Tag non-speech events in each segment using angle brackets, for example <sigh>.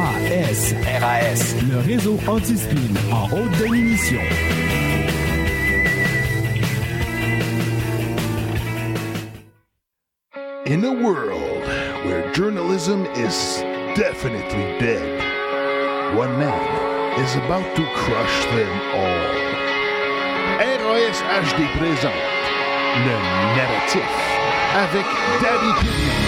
RAS, RAS. le réseau anti-spin en haute définition. In a world where journalism is definitely dead, one man is about to crush them all. ROS HD présente le narratif avec Daddy Pignon.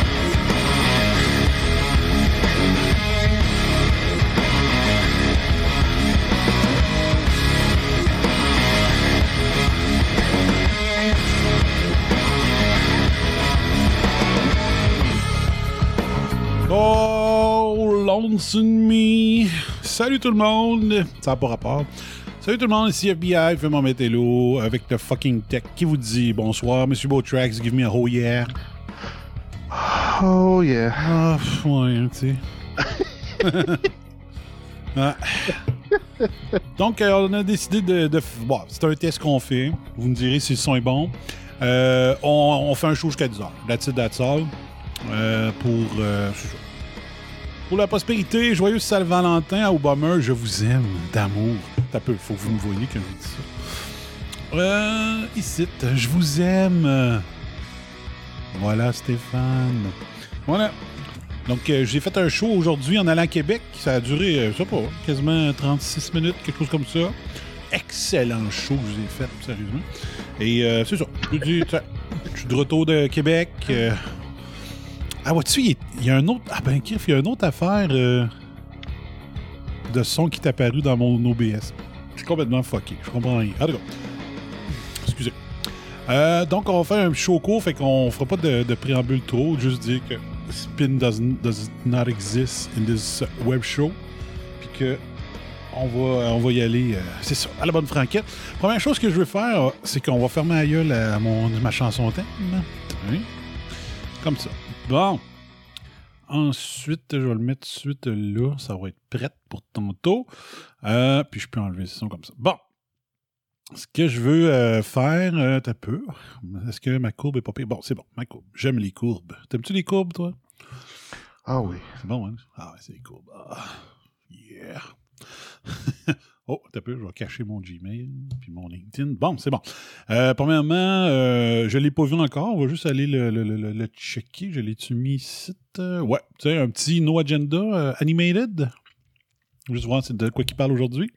Oh, Lonesome Me. Salut tout le monde. Ça n'a pas rapport. Salut tout le monde, ici FBI, fais mon métello avec le fucking tech qui vous dit bonsoir, Monsieur Beautrax, give me a oh yeah. Oh yeah. Ah, ouais, tu sais. <laughs> Ah. Donc, euh, on a décidé de. de bon, c'est un test qu'on fait. Vous me direz si le son est bon. Euh, on, on fait un show jusqu'à 10h. That's it, that's all. Euh, pour. euh. Pour la prospérité, joyeux Saint-Valentin à Obama, je vous aime d'amour. T'as peu, faut que vous me voyez quand je dis ça. Euh, ici, je vous aime. Voilà, Stéphane. Voilà. Donc, euh, j'ai fait un show aujourd'hui en allant à Québec. Ça a duré, euh, je sais pas, quasiment 36 minutes, quelque chose comme ça. Excellent show que je vous ai fait, sérieusement. Et c'est ça. Je suis de retour de Québec. Ah, vois-tu, il y- a un autre. Ah, ben, Kiff, il y a une autre affaire euh, de son qui est apparu dans mon OBS. Je suis complètement fucké. Je comprends rien. Ah, d'accord. Excusez. Euh, donc, on va faire un show court, fait qu'on fera pas de, préambule trop. Juste dire que Spin doesn't, does not exist in this web show. Puis que on va, on va y aller, euh, c'est ça, à la bonne franquette. Première chose que je veux faire, c'est qu'on va fermer la gueule à mon, ma chanson thème. Oui. Comme ça. Bon. Ensuite, je vais le mettre tout de suite là. Ça va être prêt pour tantôt. Euh, puis je peux enlever ça comme ça. Bon. Ce que je veux euh, faire, euh, t'as peu. Est-ce que ma courbe est pas pire? Bon, c'est bon, ma courbe. J'aime les courbes. T'aimes-tu les courbes, toi? Ah oui. C'est bon, hein? Ah ouais, c'est les courbes. Ah, yeah. <laughs> oh, t'as peu, je vais cacher mon Gmail puis mon LinkedIn. Bon, c'est bon. Euh, premièrement, euh, je l'ai pas vu encore. On va juste aller le, checker. Je l'ai-tu mis ici? Euh, ouais, tu sais, un petit No Agenda euh, Animated. Juste voir de quoi qu'il parle aujourd'hui.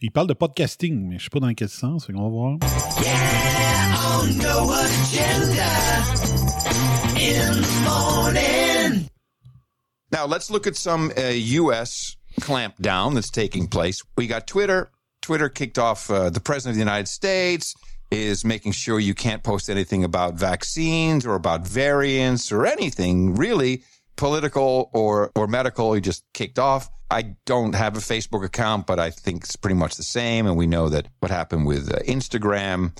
Il parle de podcasting, mais je sais pas dans quel sens. Qu'on va voir. Now let's look at some uh, U.S. clampdown that's taking place. We got Twitter. Twitter kicked off. Uh, the president of the United States is making sure you can't post anything about vaccines or about variants or anything really political or or medical. He just kicked off. I don't have a Facebook account, but I think it's pretty much the same. And we know that what happened with uh, Instagram.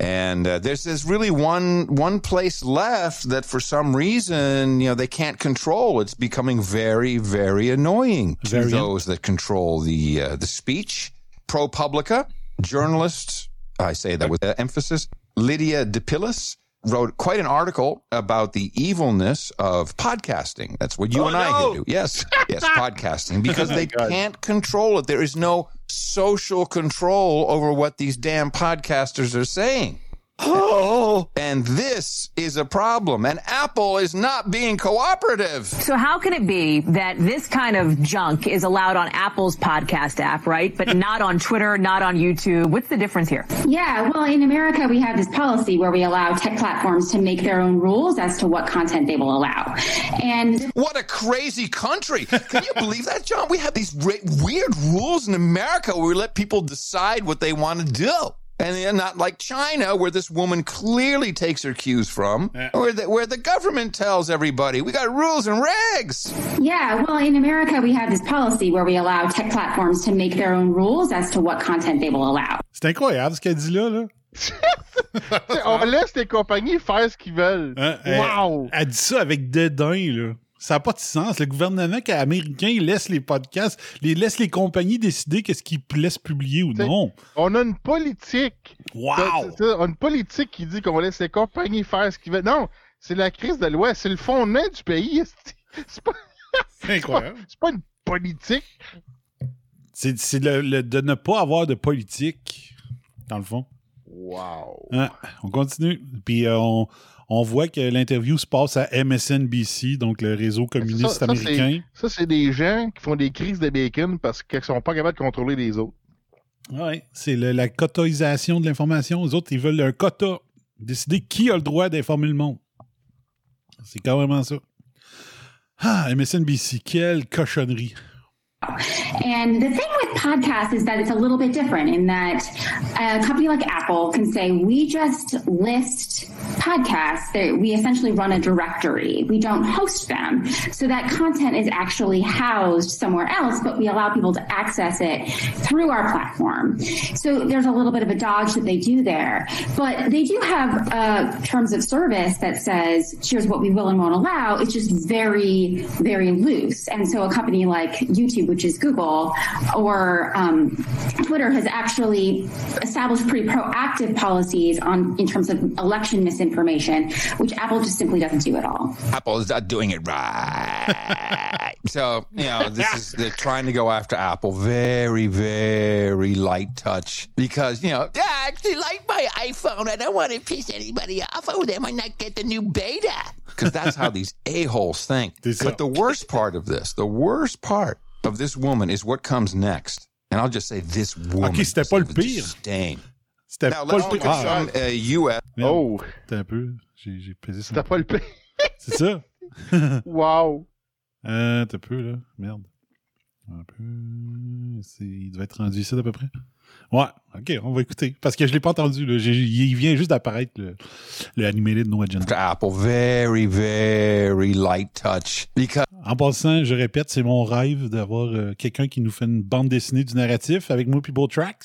And uh, there's there's really one one place left that for some reason you know they can't control. It's becoming very very annoying to Variant. those that control the uh, the speech. ProPublica journalist, I say that with uh, emphasis, Lydia DePillis wrote quite an article about the evilness of podcasting. That's what you Oh, and I no. can do. Yes, <laughs> yes, podcasting because oh, they can't control it. There is no social control over what these damn podcasters are saying. Oh. And this is a problem. And Apple is not being cooperative. So how can it be that this kind of junk is allowed on Apple's podcast app, right? But <laughs> not on Twitter, not on YouTube? What's the difference here? Yeah, well, in America, we have this policy where we allow tech platforms to make their own rules as to what content they will allow. And What a crazy country. Can you believe that, John? We have these ra- weird rules in America where we let people decide what they want to do. And they're not like China, where this woman clearly takes her cues from, where, the, where the government tells everybody, we got rules and regs. yeah, well, in America, we have this policy where we allow tech platforms to make their own rules as to what content they will allow. C'est incroyable ce qu'elle dit là. là. <laughs> T'sais, on laisse les compagnies faire ce qu'ils veulent. Hein, elle- Wow! Elle, dit ça avec dédain, là. Ça n'a pas de sens. Le gouvernement américain laisse les podcasts, les, laisse les compagnies décider qu'est-ce qu'ils laissent publier ou T'sais, non. On a une politique. Wow! C'est- c'est- On a une politique qui dit qu'on laisse les compagnies faire ce qu'ils veulent. Non, c'est la crise de l'Ouest. C'est le fondement du pays. <laughs> C'est pas, C'est incroyable. c'est pas une politique. C'est c'est le- le- de ne pas avoir de politique, dans le fond. Wow. Hein, on continue. Puis euh, on, on voit que l'interview se passe à MSNBC, donc le réseau communiste Ça- ça, c'est- américain. Ça, c'est des gens qui font des crises de bacon parce qu'ils sont pas capables de contrôler les autres. Ouais, c'est la cotoisation de l'information. Les autres, ils veulent un quota. Décider qui a le droit d'informer le monde. C'est carrément ça. Ah, MSNBC, quelle cochonnerie. And the thing with podcasts is that it's a little bit different in that a company like Apple can say, we just list podcasts that we essentially run a directory. We don't host them. So that content is actually housed somewhere else, but we allow people to access it through our platform. So there's a little bit of a dodge that they do there, but they do have uh, terms of service that says, here's what we will and won't allow. It's just very, very loose. And so a company like YouTube, which is Google, or um, Twitter has actually established pretty proactive policies on in terms of election misinformation, which Apple just simply doesn't do at all. Apple is not doing it right. <laughs> so, you know, this is, they're trying to go after Apple. Very, very light touch because, you know, Yeah, I actually like my iPhone. I don't want to piss anybody off. Oh, they might not get the new beta. because that's how these a-holes think. But the worst part of this, the worst part of this woman is what comes next. And I'll just say this woman. Ok, c'était pas le pire. C'était pas le pire. uh, U.S. Oh, Attends un peu. J'ai j'ai pesé ça. c'était pas le pire. <laughs> C'est ça? <laughs> Wow. Euh, t'as peu, là. Merde. Un peu. C'est- Il devait être rendu ici, à peu près. Ouais, ok, on va écouter. Parce que je l'ai pas entendu, là. J'ai- Il vient juste d'apparaître, le, le animated No Agenda. Apple, very, very light touch. Because En passant, je répète, c'est mon rêve d'avoir euh, quelqu'un qui nous fait une bande dessinée du narratif avec moi puis Beau Tracks.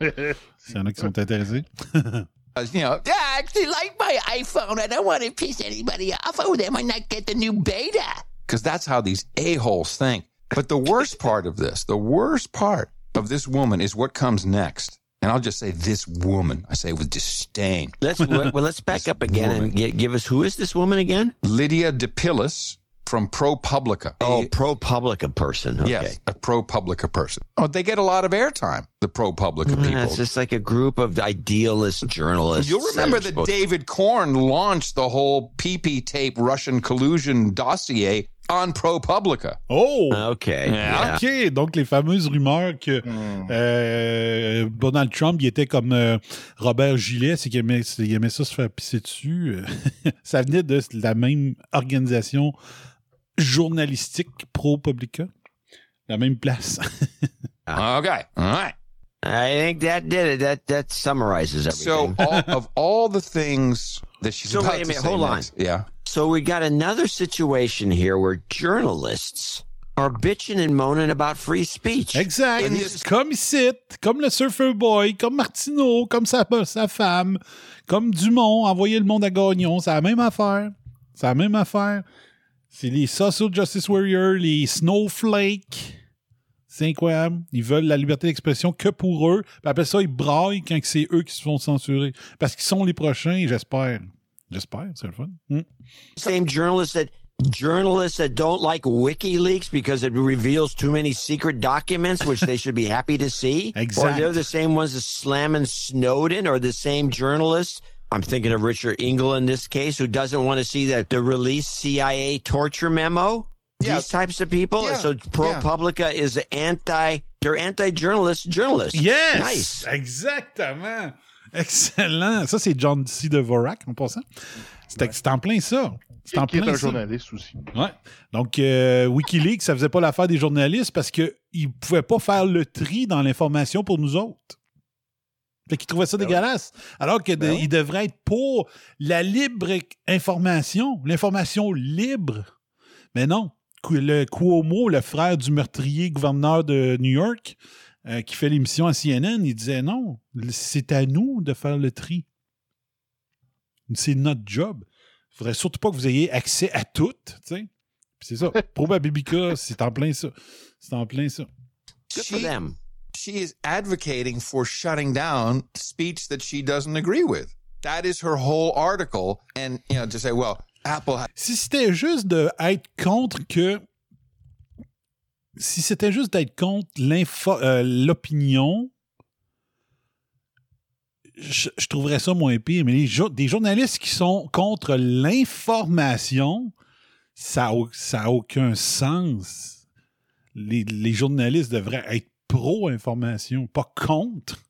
S'il y en a qui sont intéressés. you know, Yeah, I actually like my iPhone. I don't want to piss anybody off. Oh, they might not get the new beta. because that's how these a-holes think. But the worst part of this, the worst part of this woman is what comes next. And I'll just say this woman. I say with disdain. Let's well, let's back up again and gi- give us who is this woman again? Lydia DePillis from ProPublica. Oh, A- ProPublica person. Okay. Yes, a ProPublica person. Oh, they get a lot of airtime, the ProPublica Yeah, people. it's just like a group of idealist journalists. You'll remember that David Korn launched the whole PP tape Russian collusion dossier on ProPublica. Oh! Okay. yeah. OK, donc les fameuses rumeurs que euh, Donald Trump, il était comme euh, Robert Gillet, c'est qu'il aimait, aimait ça se faire pisser dessus. <laughs> ça venait de la même organisation journalistique pro-Publica? La même place. <laughs> Okay, all right. I think that did it. That that summarizes everything. So, <laughs> all, of all the things that she's So about wait a to minute, say hold on. yeah. So we got another situation here where journalists are bitching and moaning about free speech. Exact. And this- Comme ici, comme le Surfer Boy, comme Martineau, comme sa, sa femme, comme Dumont, envoyer le monde à Gagnon, c'est la même affaire. C'est la même affaire. C'est les Social Justice Warriors, les Snowflake. C'est incroyable. Ils veulent la liberté d'expression que pour eux. Puis après ça, ils braillent quand c'est eux qui se font censurer. Parce qu'ils sont les prochains, j'espère. J'espère, c'est le fun. Hmm. Same journalists that journalists that don't like WikiLeaks because it reveals too many secret documents, which they should be happy to see? Exact. Or they're the same ones that slamming Snowden, or the same journalists. I'm thinking of Richard Engel in this case, who doesn't want to see the, the released CIA torture memo? These types of people? Yeah. So ProPublica is anti. They're anti-journalist journalists. Yes! Nice. Exactement. Excellent. Ça, c'est John C. Devorak, en passant. C'est c'est en plein ça. C'est en Qui est plein un ça. journaliste aussi. Ouais. Donc, euh, Wikileaks, ça faisait pas l'affaire des journalistes parce qu'ils ne pouvaient pas faire le tri dans l'information pour nous autres. Fait qu'ils trouvaient ça dégueulasse. Alors qu'ils Ben devraient être pour la libre information, l'information libre. Mais non. Le Cuomo, le frère du meurtrier gouverneur de New York, euh, qui fait l'émission à CNN, il disait non, c'est à nous de faire le tri. C'est notre job. Il faudrait surtout pas que vous ayez accès à tout, c'est ça. Probabibica, c'est en plein ça. C'est en plein ça. Good for them. She is advocating for shutting down speech that she doesn't agree with. That is her whole article. And, you know, to say, well, Apple Si c'était juste de contre que. Si c'était juste d'être contre euh, l'opinion, je, trouverais ça moins pire. Mais les des journalistes qui sont contre l'information, ça n'a aucun sens. Les journalistes devraient être pro-information, pas contre.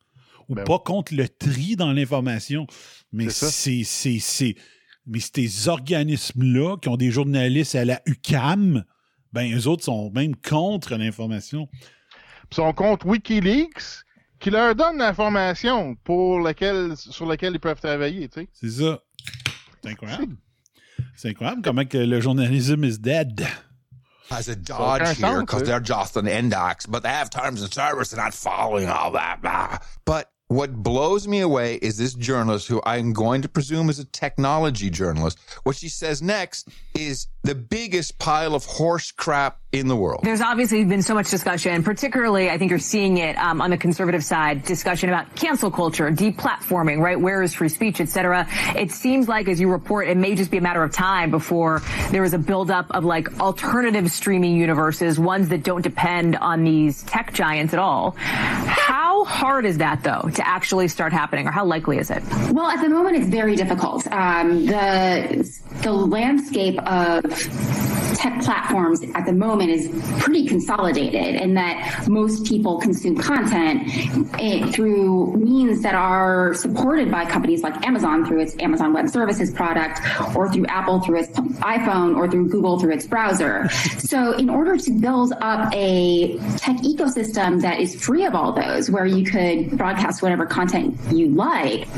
Ou Ben pas contre le tri dans l'information. Mais C'est mais ces organismes-là qui ont des journalistes à la UCAM, ben eux autres sont même contre l'information. Ils sont contre Wikileaks qui leur donne l'information pour laquelle, sur laquelle ils peuvent travailler, tu sais. C'est ça. C'est incroyable. C'est incroyable comment que le journalisme is dead. Has a aucun dodge here sens, because eh? they're just an index, but they have terms and service. They're not following all that. blah. But what blows me away is this journalist who I'm going to presume is a technology journalist. What she says next is the biggest pile of horse crap in the world. There's obviously been so much discussion, particularly I think you're seeing it um, on the conservative side, discussion about cancel culture, deplatforming, right? Where is free speech, et cetera. It seems like, as you report, it may just be a matter of time before there is a buildup of like alternative streaming universes, ones that don't depend on these tech giants at all. How hard is that though to actually start happening, or how likely is it? Well, at the moment, it's very difficult. Um, the the landscape of tech platforms at the moment is pretty consolidated in that most people consume content eh, through means that are supported by companies like Amazon through its Amazon Web Services product, or through Apple through its iPhone, or through Google through its browser. <laughs> So, in order to build up a tech ecosystem that is free of all those, where you could broadcast whatever content you like,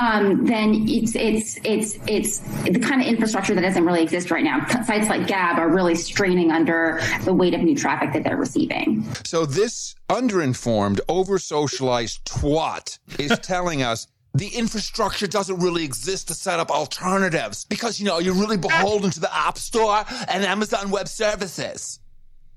um, then it's it's it's it's the kind of infrastructure that doesn't really exist right now. Sites like Gab are really straining under the weight of new traffic that they're receiving. So this underinformed, over socialized twat is <laughs> telling us the infrastructure doesn't really exist to set up alternatives because, you know, you're really beholden to the App Store and Amazon Web Services.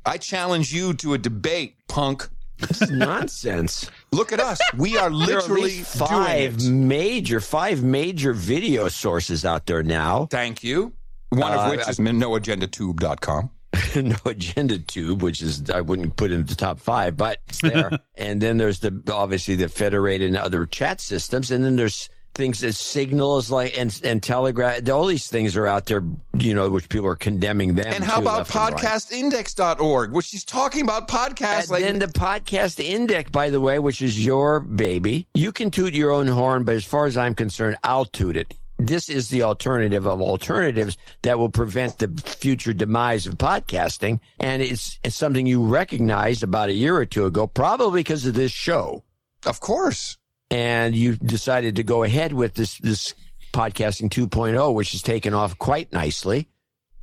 I challenge you to a debate, punk. It's nonsense. <laughs> Look at us. We are There are at literally least five doing it. major, five major video sources out there now. Thank you. One Uh, of which is noagendatube.com. <laughs> no agenda tube, which is I wouldn't put in the top five, but it's there. <laughs> and then there's the obviously the federated and other chat systems, and then there's things that signals like and and telegraph. All these things are out there, you know, which people are condemning them. And how about and right. podcastindex.org, which she's talking about podcasts And like then the podcast index, by the way, which is your baby. You can toot your own horn, but as far as I'm concerned, I'll toot it. This is the alternative of alternatives that will prevent the future demise of podcasting. And it's, it's something you recognized about a year or two ago, probably because of this show. Of course. And you decided to go ahead with this, this podcasting 2.0, which has taken off quite nicely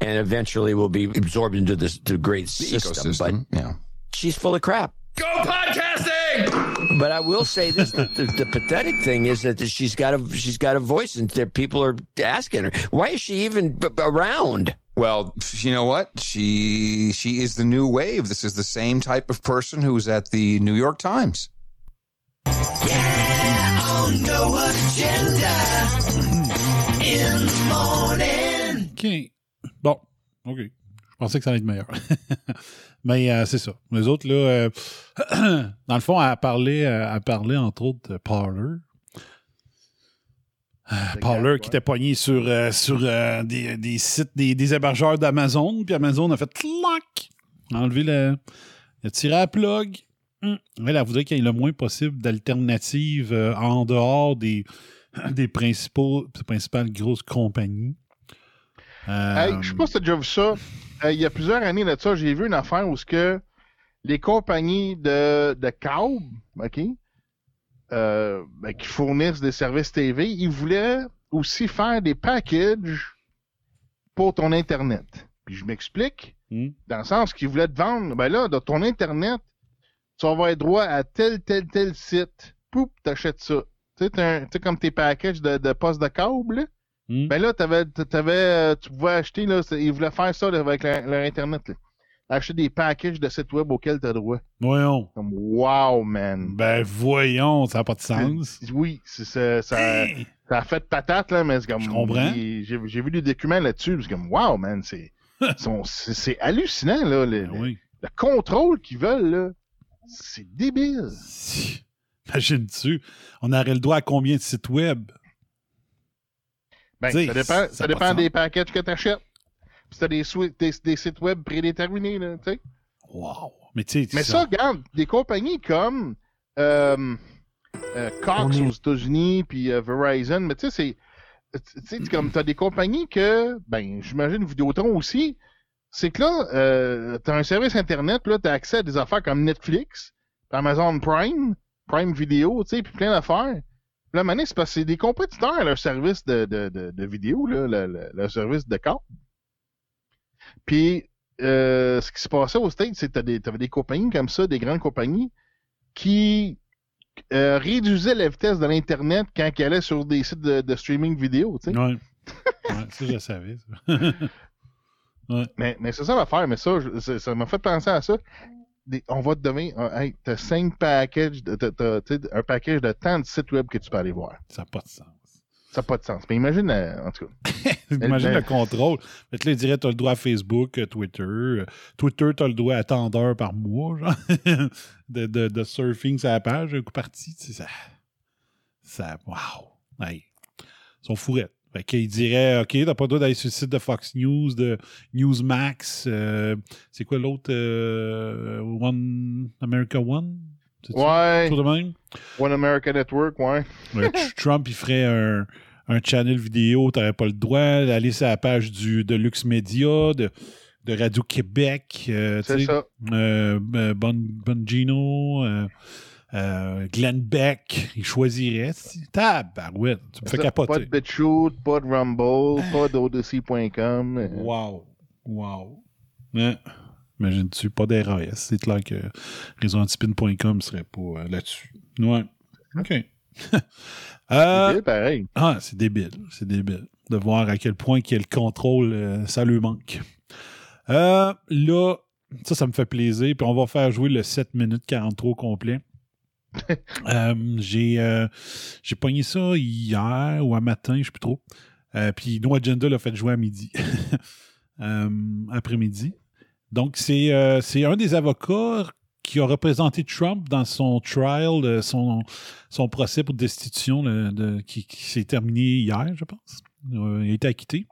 and eventually will be absorbed into this the great system. ecosystem, But yeah. she's full of crap. Go podcasting! But I will say this: the, the, the pathetic thing is that she's got a she's got a voice, and that people are asking her, "Why is she even b- b- around?" Well, you know what? She she is the new wave. This is the same type of person who's at the New York Times. Yeah, On no agenda in the morning. OK. Bon. OK. Je pensais que ça allait être meilleur. Mais euh, c'est ça. Les autres, là, euh, <clears throat> dans le fond, elle parlait, euh, elle parlait entre autres de Parler. Euh, Parler qui était pogné sur, euh, sur euh, des, des sites, des, des hébergeurs d'Amazon, puis Amazon a fait clac! Enlevé le. Il a tiré à plug. Hum. Elle, elle voudrait qu'il y ait le moins possible d'alternatives euh, en dehors des, <clears throat> des principaux, principales grosses compagnies. Euh, Hey, je sais pas si t'as déjà vu ça. Euh, il y a plusieurs années de ça, j'ai vu une affaire où ce que les compagnies de, de câbles, OK, euh, ben, qui fournissent des services TV, ils voulaient aussi faire des packages pour ton Internet. Puis je m'explique, dans le sens qu'ils voulaient te vendre, ben là, dans ton Internet, tu vas avoir droit à tel, tel, tel site. Poup, t'achètes ça. Tu sais, comme tes packages de, de postes de câble, là. Ben là, t'avais, t'avais, euh, tu pouvais acheter, là, ils voulaient faire ça là, avec leur, leur Internet. Là. Acheter des packages de sites web auxquels tu as droit. Voyons. Comme, wow, man. Ben voyons, ça n'a pas de sens. Oui, c'est, ça, ça, ça a fait patate, là, mais c'est comme. Je comprends. J'ai, j'ai vu des documents là-dessus, c'est comme, wow, man, c'est, <laughs> c'est, c'est hallucinant, là. Le, Ben le- le contrôle qu'ils veulent, là. C'est débile. Imagine-tu, on aurait le droit à combien de sites web? Ben, ça dépend, ça dépend de des packages que tu achètes. Puis t'as des, des, des sites web prédéterminés, là, tu sais. Wow. Mais Mais ça, regarde, des compagnies comme euh, euh, Cox aux États-Unis, puis euh, Verizon, mais tu sais, c'est. Tu comme t'as des compagnies que, ben, j'imagine Vidéotron aussi, c'est que là, euh, t'as un service Internet, là, t'as accès à des affaires comme Netflix, Amazon Prime, Prime Video, tu sais, puis plein d'affaires. Là, maintenant, c'est parce que c'est des compétiteurs à leur service de, de, de, de vidéo, là, le, le- leur service de câble. Puis, euh, ce qui se passait aux States, c'est que t'as des- t'avais des compagnies comme ça, des grandes compagnies, qui euh, réduisaient la vitesse de l'Internet quand ils allaient sur des sites de, streaming vidéo, tu sais. Ouais. Ouais, ça, je le savais. ça. <laughs> ouais. Mais, mais c'est ça l'affaire, mais ça, je- ça ça m'a fait penser à ça. Des- on va te donner, un- hey, t'as cinq packages, de- t'as- tu un package de tant de sites web que tu peux aller voir. Ça n'a pas de sens. Ça n'a pas de sens. Mais imagine, euh, en tout cas. <laughs> Imagine le contrôle. Là, il dirait tu as le droit à Facebook, euh, Twitter. Euh, Twitter, tu as le droit à tant d'heures par mois, genre, <laughs> de, de, de surfing sur la page, un coup parti. tu Ça, ça, wow. Hey. Ils sont fourrettes. Fait qu'il dirait, OK, t'as pas le droit d'aller sur le site de Fox News, de Newsmax. euh, c'est quoi l'autre? euh, One America One? Ouais. Chose de même? One America Network, ouais. <laughs> Ouais, Tr- Trump, il ferait un, un channel vidéo, t'aurais pas le droit d'aller sur la page du, de Lux Media, de, de Radio-Québec, euh, C'est ça. euh, Bon, Bongino, euh, Glenn Beck, il choisirait. Si- Tabarouette, tu me fais capoter. Pas de BitChute, pas de Rumble, pas d'Odyssey.com. Wow. Wow. Ouais. Imagine-tu, pas d'RAS. C'est clair que réseauantispin.com serait pas euh, là-dessus. Ouais. OK. <laughs> Euh, débile, pareil. Ah, c'est débile. C'est débile. De voir à quel point quel contrôle, euh, ça lui manque. Euh, là, ça, ça me fait plaisir. Puis on va faire jouer le 7 minutes 43 au complet. Euh, j'ai euh, j'ai pogné ça hier ou un matin, je sais plus trop. Euh, puis No Agenda l'a fait jouer à midi. <laughs> Après-midi. Donc, c'est un des avocats qui a représenté Trump dans son trial, son, son procès pour destitution qui, s'est terminé hier, je pense. Il a été acquitté.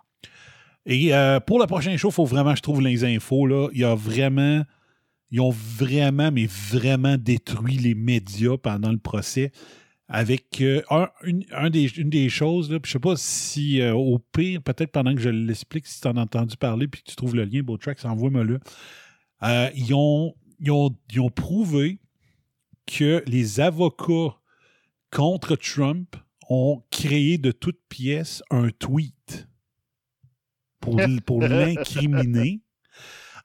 Et pour le prochain show, il faut vraiment que je trouve les infos. Là. Il y a vraiment. Ils ont vraiment, mais vraiment détruit les médias pendant le procès. Avec euh, un, une, un des, une des choses, là, puis je sais pas si euh, au pire, peut-être pendant que je l'explique, si tu en as entendu parler puis que tu trouves le lien, Beautrax, envoie-moi le. Euh, ils, ont, ils, ont, ils ont prouvé que les avocats contre Trump ont créé de toutes pièces un tweet pour, pour <laughs> l'incriminer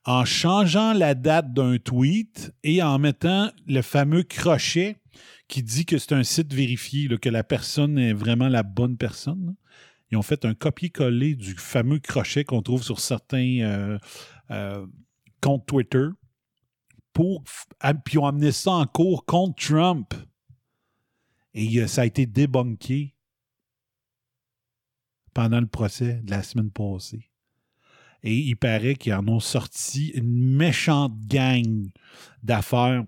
en changeant la date d'un tweet et en mettant le fameux crochet qui dit que c'est un site vérifié, que la personne est vraiment la bonne personne. Ils ont fait un copier-coller du fameux crochet qu'on trouve sur certains euh, euh, comptes Twitter pour ah, puis ils ont amené ça en cours contre Trump. Et euh, ça a été débunké pendant le procès de la semaine passée. Et il paraît qu'ils en ont sorti une méchante gang d'affaires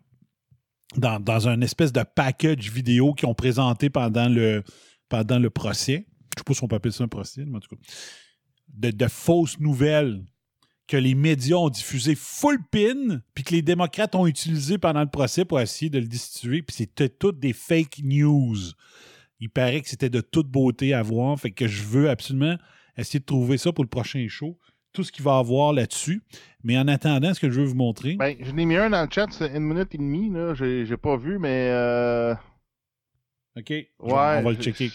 dans, dans un espèce de package vidéo qu'ils ont présenté pendant le, pendant le procès. Je sais pas si on peut appeler ça un procès, mais en tout cas. De, de fausses nouvelles que les médias ont diffusé full pin, puis que les démocrates ont utilisé pendant le procès pour essayer de le destituer, puis c'était toutes des fake news. Il paraît que c'était de toute beauté à voir, fait que je veux absolument essayer de trouver ça pour le prochain show, tout ce qu'il va avoir là-dessus. Mais en attendant, ce que je veux vous montrer, Ben, je n'ai mis un dans le chat, c'est une minute et demie, là. J'ai j'ai pas vu, mais. Euh... OK, je- on Ouais, va le checker.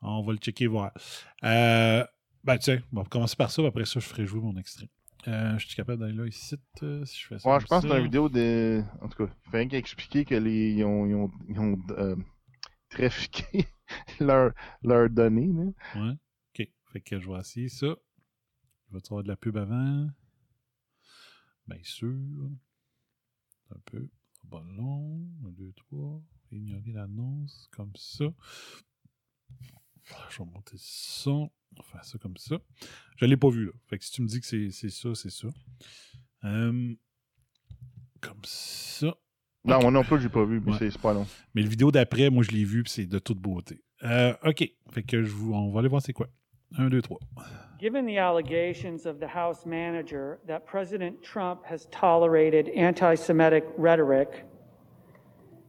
On va le checker, voir. Euh, ben, tiens, on va commencer par ça, après ça, je ferai jouer mon extrait. Euh, je suis capable d'aller là ici, euh, si je fais ça. Ouais, je pense que c'est une vidéo de. En tout cas, il fallait qu'expliquer que les. Ils ont, ils ont, ils ont euh, trafiqué <laughs> leurs données, là. Ouais. OK. Fait que je vais essayer ça. Il va y avoir de la pub avant? Bien sûr. Un peu. Pas long. Un, deux, trois. Ignorer l'annonce comme ça. Je vais monter le son. On va faire ça comme ça. Je ne l'ai pas vu là. Fait que si tu me dis que c'est ça, c'est ça. Euh, comme ça. Non, moi non plus, j'ai pas vu, mais Ouais. c'est c'est pas long. Mais le vidéo d'après, moi, je l'ai vu, puis c'est de toute beauté. Euh, OK. Fait que je vous, on va aller voir c'est quoi. Un, deux, trois. Given the allegations of the House manager that President Trump has tolerated anti Semitic rhetoric,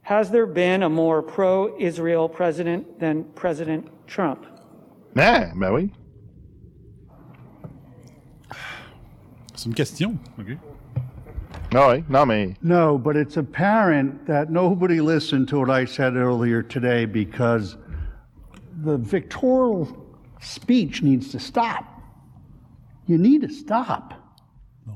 has there been a more pro Israel president than President Trump? Ah, ben oui. C'est une question. OK. Ah ouais, non, mais. No, but it's apparent that nobody listened to what I said earlier today because the victorial speech needs to stop. You need to stop.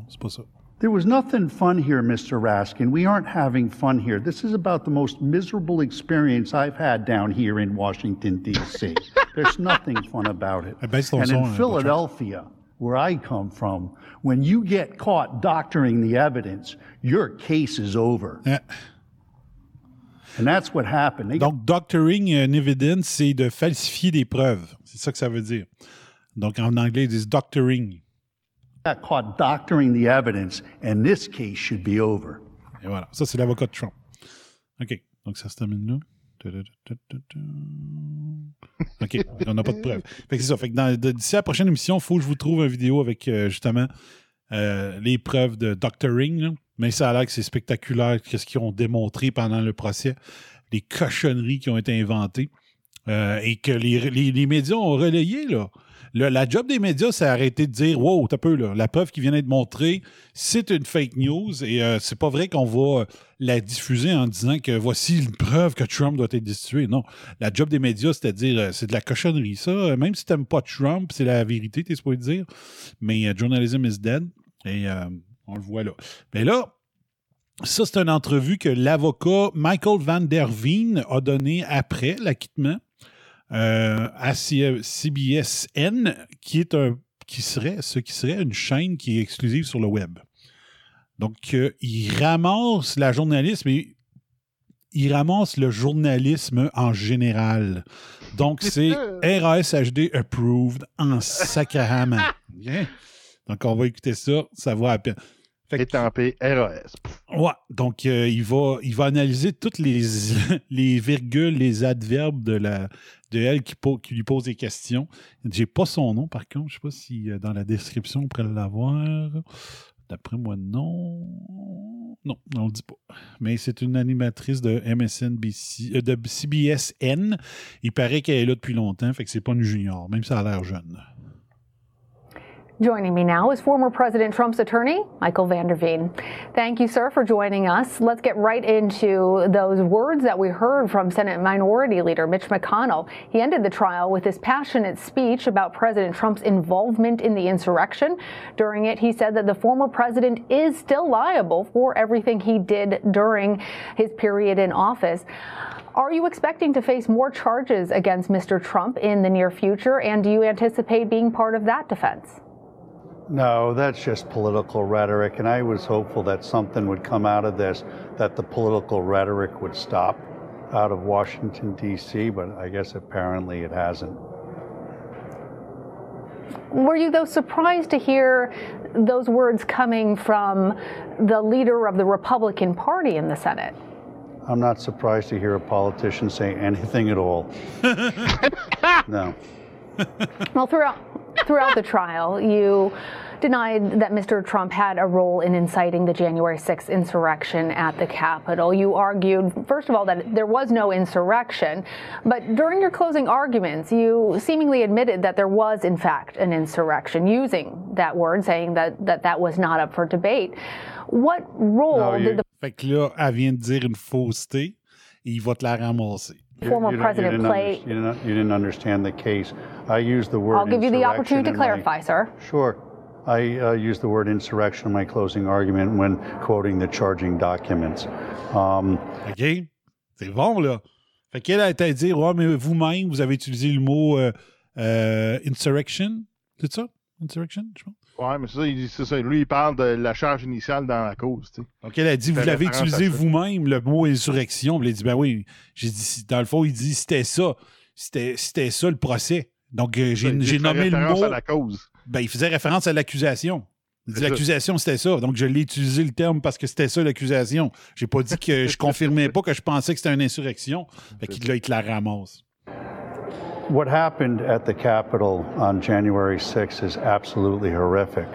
C'est pas ça. There was nothing fun here, Mr. Raskin. We aren't having fun here. This is about the most miserable experience I've had down here in Washington, D.C. <laughs> There's nothing fun about it. And in Philadelphia, where I come from, when you get caught doctoring the evidence, your case is over. Yeah. And that's what happened. They Donc, doctoring euh, an evidence, c'est de falsifier des preuves. C'est ça que ça veut dire. Donc, en anglais, ils disent doctoring. got caught doctoring the evidence, and this case should be over. Et voilà. Ça, c'est l'avocat de Trump. OK. Donc, ça se termine là. OK. <laughs> On n'a pas de preuves. Fait que c'est ça. Fait que dans- d'ici à la prochaine émission, il faut que je vous trouve une vidéo avec euh, justement euh, les preuves de doctoring. là. Mais ça a l'air que c'est spectaculaire, qu'est-ce qu'ils ont démontré pendant le procès, les cochonneries qui ont été inventées euh, et que les, médias ont relayé. La job des médias, c'est arrêter de dire Wow, t'as peu, la preuve qui vient d'être montrée, c'est une fake news et euh, c'est pas vrai qu'on va euh, la diffuser en disant que voici une preuve que Trump doit être destitué. Non. La job des médias, c'est-à-dire, c'est de la cochonnerie. Ça, même si t'aimes pas Trump, c'est la vérité, t'es supposé dire. Mais euh, journalism is dead. Et on le voit là. Mais là, ça, c'est une entrevue que l'avocat Michael Van Der Veen a donné après l'acquittement euh, à CBSN, qui est un qui serait ce qui serait une chaîne qui est exclusive sur le web. Donc, euh, il ramasse la journalisme et il ramasse le journalisme en général. Donc, c'est RASHD approved en sacrament. OK? <laughs> Donc, on va écouter ça, ça va à peine. Étampé RAS. Ouais, donc euh, il, va, il va analyser toutes les, <laughs> les virgules, les adverbes de, la, de elle qui, lui pose des questions. J'ai pas son nom, par contre. Je sais pas si euh, dans la description on pourrait l'avoir. D'après moi, non. Non, on le dit pas. Mais c'est une animatrice de MSNBC, euh, de CBSN. Il paraît qu'elle est là depuis longtemps, fait que c'est pas une junior, même si elle a l'air jeune. Joining me now is former President Trump's attorney, Michael Vanderveen. Thank you, sir, for joining us. Let's get right into those words that we heard from Senate Minority Leader Mitch McConnell. He ended the trial with this passionate speech about President Trump's involvement in the insurrection. During it, he said that the former president is still liable for everything he did during his period in office. Are you expecting to face more charges against Mr. Trump in the near future? And do you anticipate being part of that defense? No, that's just political rhetoric, and I was hopeful that something would come out of this, that the political rhetoric would stop out of Washington, D.C., but I guess apparently it hasn't. Were you, though, surprised to hear those words coming from the leader of the Republican Party in the Senate? I'm not surprised to hear a politician say anything at all. <laughs> no. Well, throughout throughout the trial, you denied that Mr. Trump had a role in inciting the January 6th insurrection at the Capitol. You argued, first of all, that there was no insurrection, but during your closing arguments, you seemingly admitted that there was, in fact, an insurrection, using that word, saying that that, that was not up for debate. What role did the Fait que là, elle vient de dire une fausseté et il va te la ramasser. Former You- you don't- you president didn't play? You didn't, you didn't understand the case. I used the word I'll give you the opportunity to in my- clarify, sir. Sure. I uh, used the word insurrection in my closing argument when quoting the charging documents. Um, OK? C'est bon, là. Fait qu'elle a été à dire, ouais, mais vous-même, vous avez utilisé le mot euh, euh, insurrection. C'est ça? Insurrection, je pense. Ouais, mais ça, il dit- c'est ça. Lui, il parle de la charge initiale dans la cause, tu sais. Donc, elle a dit, vous l'avez utilisé vous-même, le mot insurrection. Puis elle a dit, ben oui. J'ai dit, dans le fond, il dit, c'était ça. C'était ça le procès. Donc, euh, j'ai nommé le référence mot. à la cause. Ben, il faisait référence à l'accusation. L'accusation, c'était ça. Donc, je l'ai utilisé le terme parce que c'était ça l'accusation. J'ai pas dit que je <laughs> confirmais pas que je pensais que c'était une insurrection. Fait qu'il la ramasse. What happened at the Capitol on January 6th is absolutely horrific.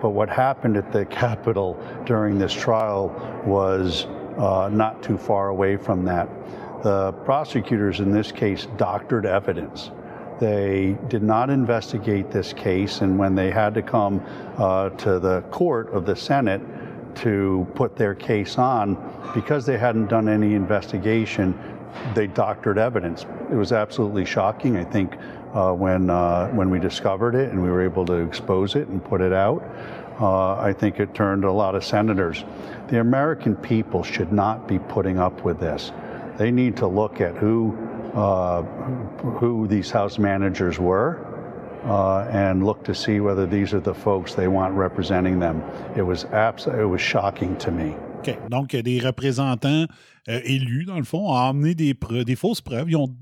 But what happened at the Capitol during this trial was uh, not too far away from that. The prosecutors in this case doctored evidence. They did not investigate this case, and when they had to come uh, to the court of the Senate to put their case on, because they hadn't done any investigation, they doctored evidence. It was absolutely shocking. I think uh, when uh, when we discovered it and we were able to expose it and put it out, uh, I think it turned a lot of senators. The American people should not be putting up with this. They need to look at who uh, who these house managers were. Uh, and look to see whether these are the folks they want representing them. It was abs- it was shocking to me. OK. Donc, des représentants euh, élus, dans le fond, ont amené des, des fausses preuves. Ils ont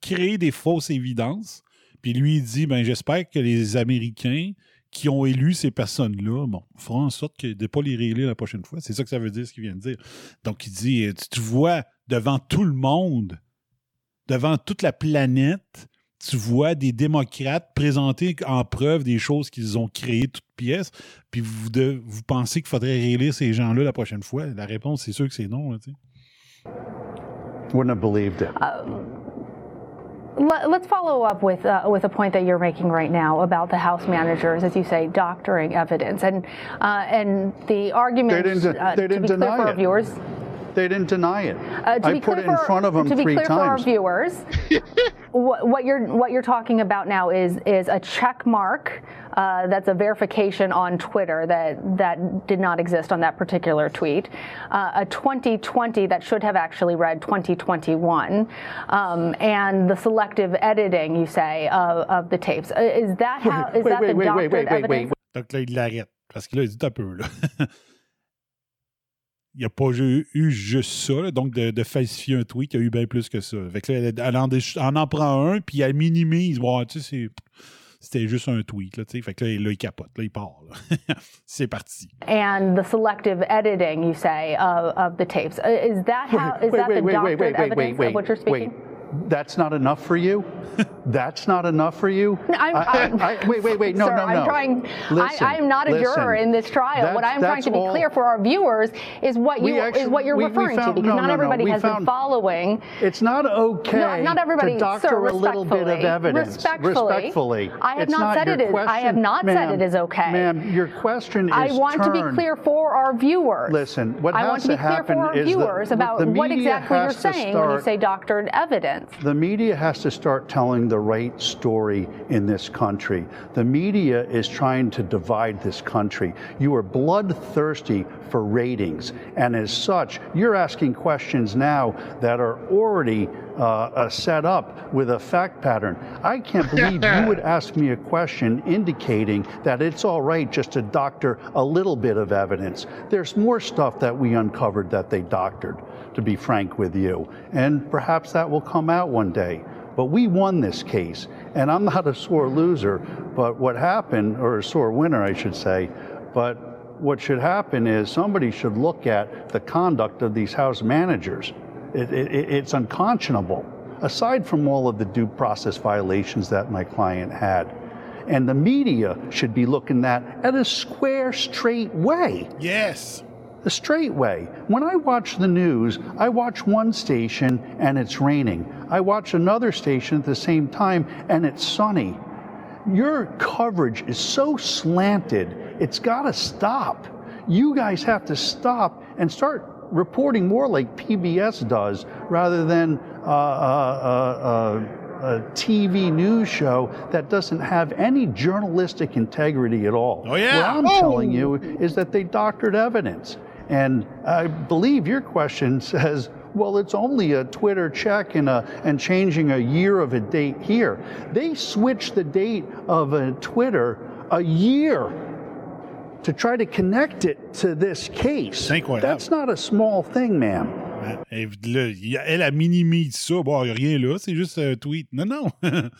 créé des fausses évidences. Puis lui, il dit ben, J'espère que les Américains qui ont élu ces personnes-là, bon, feront en sorte de ne pas les réélire la prochaine fois. C'est ça que ça veut dire, ce qu'il vient de dire. Donc, il dit euh, Tu vois devant tout le monde, devant toute la planète, tu vois des démocrates présenter en preuve des choses qu'ils ont créées toutes pièces, puis vous, vous pensez qu'il faudrait réélire ces gens-là la prochaine fois? La réponse, c'est sûr que c'est non. là. Wouldn't have believed it. Let, us follow up with uh, with a point that you're making right now about the House managers, as you say, doctoring evidence, and uh, and the argument. They didn't- uh, they to didn't be clear deny for our it. viewers. They didn't deny it. Uh, to I be put clear it in for- front of them three times. to be three clear for our viewers, <laughs> what, what you're what you're talking about now is is a check mark. Uh, that's a verification on Twitter that that did not exist on that particular tweet. Uh, a 2020 that should have actually read 2021, um, and the selective editing you say of, of the tapes. Uh, Is that how? Is wait, that wait, the wait, doctored wait, wait, wait, evidence? wait. Donc là, il l'arrête. Parce que là, il dit un peu, là. <laughs> il n'y a pas eu, eu juste ça, là, donc de, de falsifier un tweet, il y a eu bien plus que ça. Fait que là, elle, elle en, elle en prend un, puis elle minimise. Tu sais, c'était juste un tweet, là, tu sais. Fait que là, là, il capote, là, il part, <laughs> c'est parti. And the selective editing you say of, of the tapes. Uh, Is that how? Is wait, that wait, the wait, doctored wait, wait, wait, evidence wait, of what you're speaking? Wait. That's not enough for you. <laughs> That's not enough for you. I'm, I- I- I'm- I- wait, wait, wait. No, sir, no, no. I'm trying. Listen, I, I'm not a juror in this trial. what I'm trying to be all- clear for our viewers is what you actually- is what you're we- we referring found- to, because no, not no, no, everybody we has found- been following. It's not okay No, not everybody, to doctor sir, a little bit of evidence. Respectfully. Respectfully. I have It's not said your it is- I have not said it is okay. Ma'am, your question is I want to be clear for our viewers. Listen, what I has want to to be clear for our is the- viewers about the what media exactly you're has to saying when you start- say doctored evidence. The media has to start telling the right story in this country. The media is trying to divide this country. You are bloodthirsty for ratings, and as such, you're asking questions now that are already uh, uh, set up with a fact pattern. I can't believe you would <laughs> ask me a question indicating that it's all right just to doctor a little bit of evidence. There's more stuff that we uncovered that they doctored, to be frank with you, and perhaps that will come out one day. But we won this case, and I'm not a sore loser. But what happened, or a sore winner, I should say, but what should happen is somebody should look at the conduct of these house managers. It, it, it's unconscionable, aside from all of the due process violations that my client had. And the media should be looking at that at a square, straight way. Yes. The straight way. When I watch the news, I watch one station and it's raining. I watch another station at the same time and it's sunny. Your coverage is so slanted, it's got to stop. You guys have to stop and start reporting more like PBS does rather than uh, uh, uh, a TV news show that doesn't have any journalistic integrity at all. Oh, yeah. What I'm Oh. telling you is that they doctored evidence. And I believe your question says, well, it's only a Twitter check and, a, and changing a year of a date here. They switched the date of a Twitter a year to try to connect it to this case. That's not a small thing, ma'am. A- elle a minimise ça. Bon, rien là, c'est juste un tweet. Non, non. <laughs>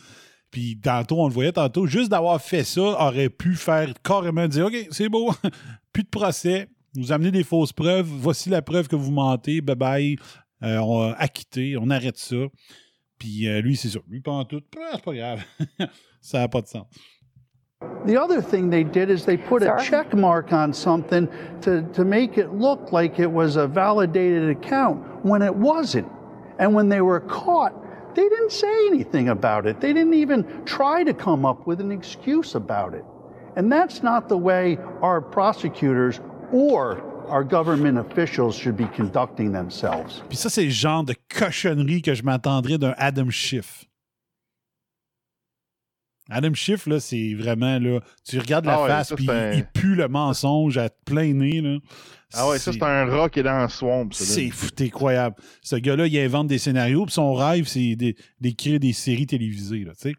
Puis tantôt, on le voyait tantôt, juste d'avoir fait ça aurait pu faire carrément dire OK, c'est beau, <laughs> plus de procès, vous amenez des fausses preuves, voici la preuve que vous mentez, bye bye, Euh, on va acquitter, on arrête ça. Puis euh, lui, c'est ça. Lui, pas en tout, Ah, c'est pas grave. <laughs> ça n'a pas de sens. The other thing they did is they put a check mark on something to, to make it look like it was a validated account when it wasn't. And when they were caught, they didn't say anything about it. They didn't even try to come up with an excuse about it. And that's not the way our prosecutors or our government officials should be conducting themselves. Puis ça, c'est le genre de cochonnerie que je m'attendrais d'un Adam Schiff. Adam Schiff, là, c'est vraiment, là, tu regardes la Ah ouais, face, puis un- il pue le mensonge à plein nez, là. Ah ouais, ça, c'est un rat qui est dans le swamp. C'est fou, c'est incroyable. Ce gars-là, il invente des scénarios, puis son rêve, c'est d'é- d'écrire des séries télévisées, là, tu sais.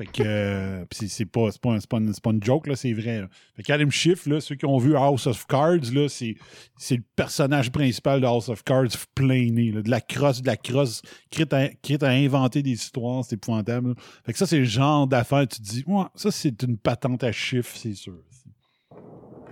Fait que euh, c'est pas, pas, pas, une- c'est pas une joke, là, c'est vrai. là. Fait qu'Adam Schiff, là, ceux qui ont vu House of Cards, là, c'est le personnage principal de House of Cards plein nez, là, de la crosse, de la crosse, quitte à, quitte à inventer des histoires, c'est épouvantable. là. Fait que ça, c'est le genre d'affaire, tu te dis, ouais, ça, c'est une patente à chiffres, c'est sûr.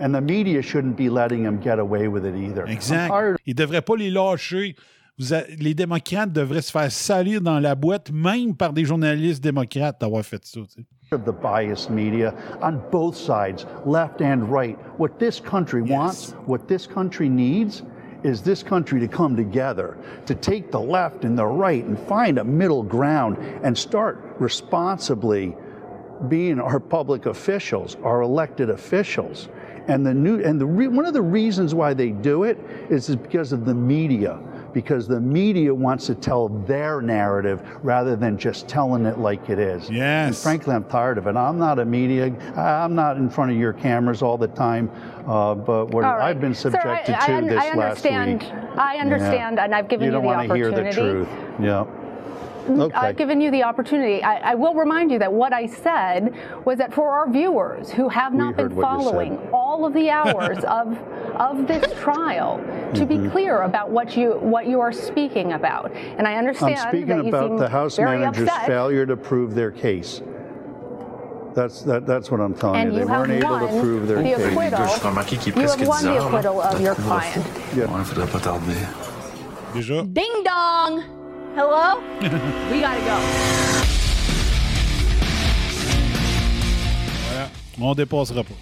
And the media shouldn't be letting them get away with it either. Exact. Ils ne devraient pas les lâcher. Vous a- les démocrates devraient se faire salir dans la boîte, même par des journalistes démocrates, d'avoir fait ça. tu sais. of the biased media on both sides, left and right. What this country wants, what this country needs, is this country to come together, to take the left and the right and find a middle ground and start responsibly being our public officials, our elected officials. And the new and the re, one of the reasons why they do it is, is because of the media, because the media wants to tell their narrative rather than just telling it like it is. Yes. And frankly, I'm tired of it. I'm not a media. I'm not in front of your cameras all the time. Uh, but what All right. I've been Sir, subjected I, I, to un- this I last understand. week. I understand, Yeah. and I've given you you, don't the want to hear the truth. Yeah. Okay. I've given you the opportunity. I, I will remind you that what I said was that for our viewers who have We not been heard what you said. following all of the hours <laughs> of of this trial, to be Mhm. clear about what you what you are speaking about. And I understand I'm speaking that you about seem the House manager's upset. failure to prove their case. That's that, that's what I'm telling And you. you They weren't have able to won prove their the case. acquittal. J'ai remarqué qu'il est You have won the acquittal of your client. Ouais, faudrait pas tarder. Déjà. Ding dong! Hello? we gotta go. Voilà. On dépassera pas.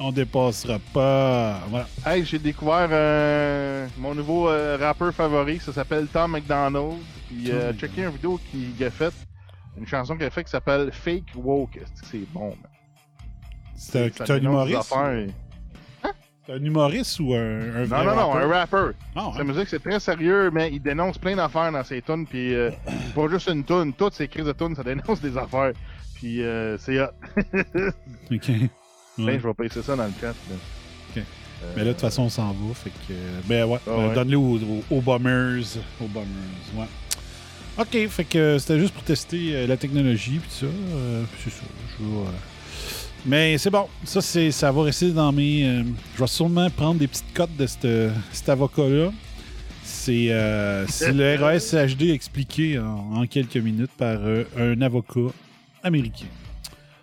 On dépassera pas. Voilà. Hey, j'ai découvert euh, mon nouveau euh, rappeur favori, ça s'appelle Tom McDonald. Puis euh, checké une vidéo qu'il a faite, une chanson qu'il a faite qui s'appelle Fake Woke. C'est bon, man? C'est un, humoriste? affaires. C'est un humoriste ou un, un vrai Non, non, non, un rappeur. Ah, ouais. Sa musique, c'est très sérieux, mais il dénonce plein d'affaires dans ses tunes. Puis euh, c'est <coughs> pas juste une tune, toutes ses crises de tunes, ça dénonce des affaires. Puis euh, c'est hot. <laughs> OK. Ben, Ouais. je vais passer ça dans le chat. là. OK. Mais là, de toute façon, on s'en va. Fait que. euh, Ben ouais. Ah euh, ouais. Donne-le aux, aux, aux bombers. Aux bombers. Ouais. OK. Fait que euh, c'était juste pour tester euh, la technologie. Puis ça. euh, c'est ça. Je vais, euh, Mais c'est bon. Ça, c'est, ça va rester dans mes. euh, je vais sûrement prendre des petites cotes de cette- cet avocat-là. C'est euh, c'est le RAS-HD expliqué en, en quelques minutes par euh, un avocat américain.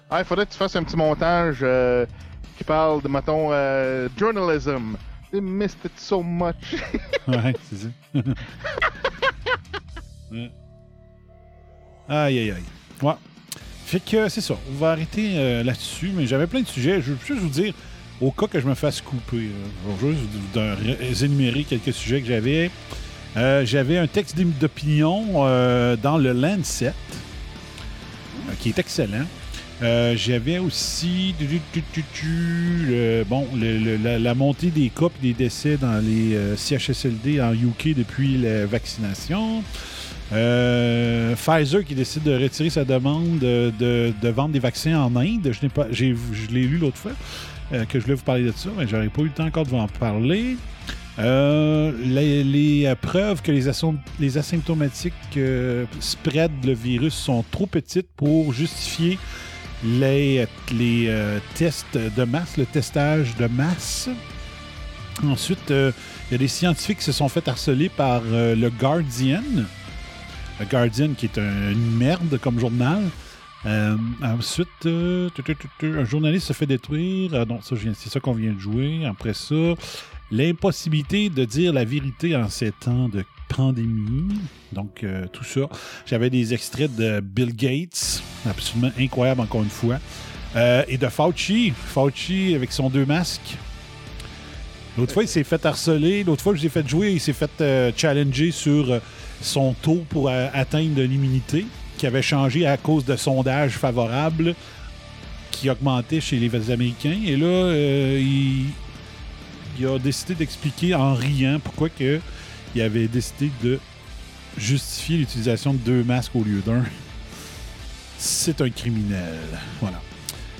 Ah, il faudrait que tu fasses un petit montage euh, qui parle de, mettons, journalism. They missed it so much. <laughs> Ouais, c'est ça. <laughs> Ouais. Aïe, aïe, aïe. Ouais. Fait que c'est ça. On va arrêter euh, là-dessus, mais j'avais plein de sujets. Je veux juste vous dire, au cas que je me fasse couper, je vais juste vous énumérer quelques sujets que j'avais. Euh, j'avais un texte d'opinion euh, dans le Lancet, qui est excellent. J'avais aussi bon, le- la, la montée des cas et des décès dans les CHSLD en UK depuis la vaccination. Euh, Pfizer qui décide de retirer sa demande de, de- vendre des vaccins en Inde. Je l'ai lu l'autre fois euh, que je voulais vous parler de ça, mais j'aurais pas eu le temps encore de vous en parler. Euh, les, euh, preuves que les, asymptom- les asymptomatiques euh, spread le virus sont trop petites pour justifier les, euh, tests de masse, le testage de masse. Ensuite, euh, il y a des scientifiques qui se sont fait harceler par euh, le Guardian. Le Guardian, qui est un- une merde comme journal. Euh, ensuite, euh, un journaliste se fait détruire. Ah c'est ça qu'on vient de jouer. Après ça, l'impossibilité de dire la vérité en ces temps de pandémie. Donc, euh, tout ça. J'avais des extraits de Bill Gates, absolument incroyable encore une fois. Et de Fauci. Fauci avec son deux masques. L'autre fois, il s'est fait harceler. L'autre fois je l'ai fait jouer, il s'est fait challenger sur son taux pour euh, atteindre l'immunité, qui avait changé à cause de sondages favorables qui augmentaient chez les Américains. Et là, euh, il, a décidé d'expliquer en riant pourquoi il avait décidé de justifier l'utilisation de deux masques au lieu d'un. C'est un criminel. Voilà.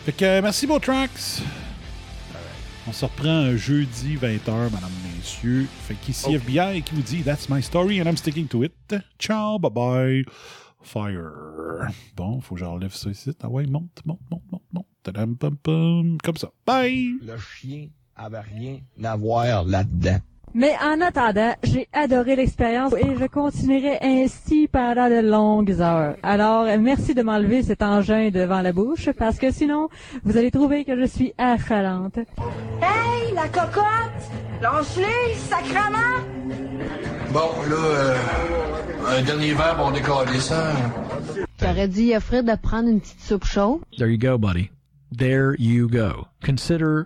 Fait que euh, merci Botrax. On se reprend un jeudi 20h, madame, messieurs. Fait qu'ici FBI qui vous dit That's my story and I'm sticking to it. Ciao, bye bye. Fire. Bon, faut que j'enlève ça ici. Ah ouais, monte, monte, monte, monte, monte. Tadam, pam, pam. Comme ça. Bye. Le chien avait rien à voir là-dedans. Mais en attendant, j'ai adoré l'expérience et je continuerai ainsi pendant de longues heures. Alors, merci de m'enlever cet engin devant la bouche parce que sinon, vous allez trouver que je suis affalante. Hey, la cocotte! Lâche-les, sacrement! Bon, là, euh, un dernier verre, on décolle ça. T'aurais dit à Fred de prendre une petite soupe chaude? There you go, buddy. There you go. Consider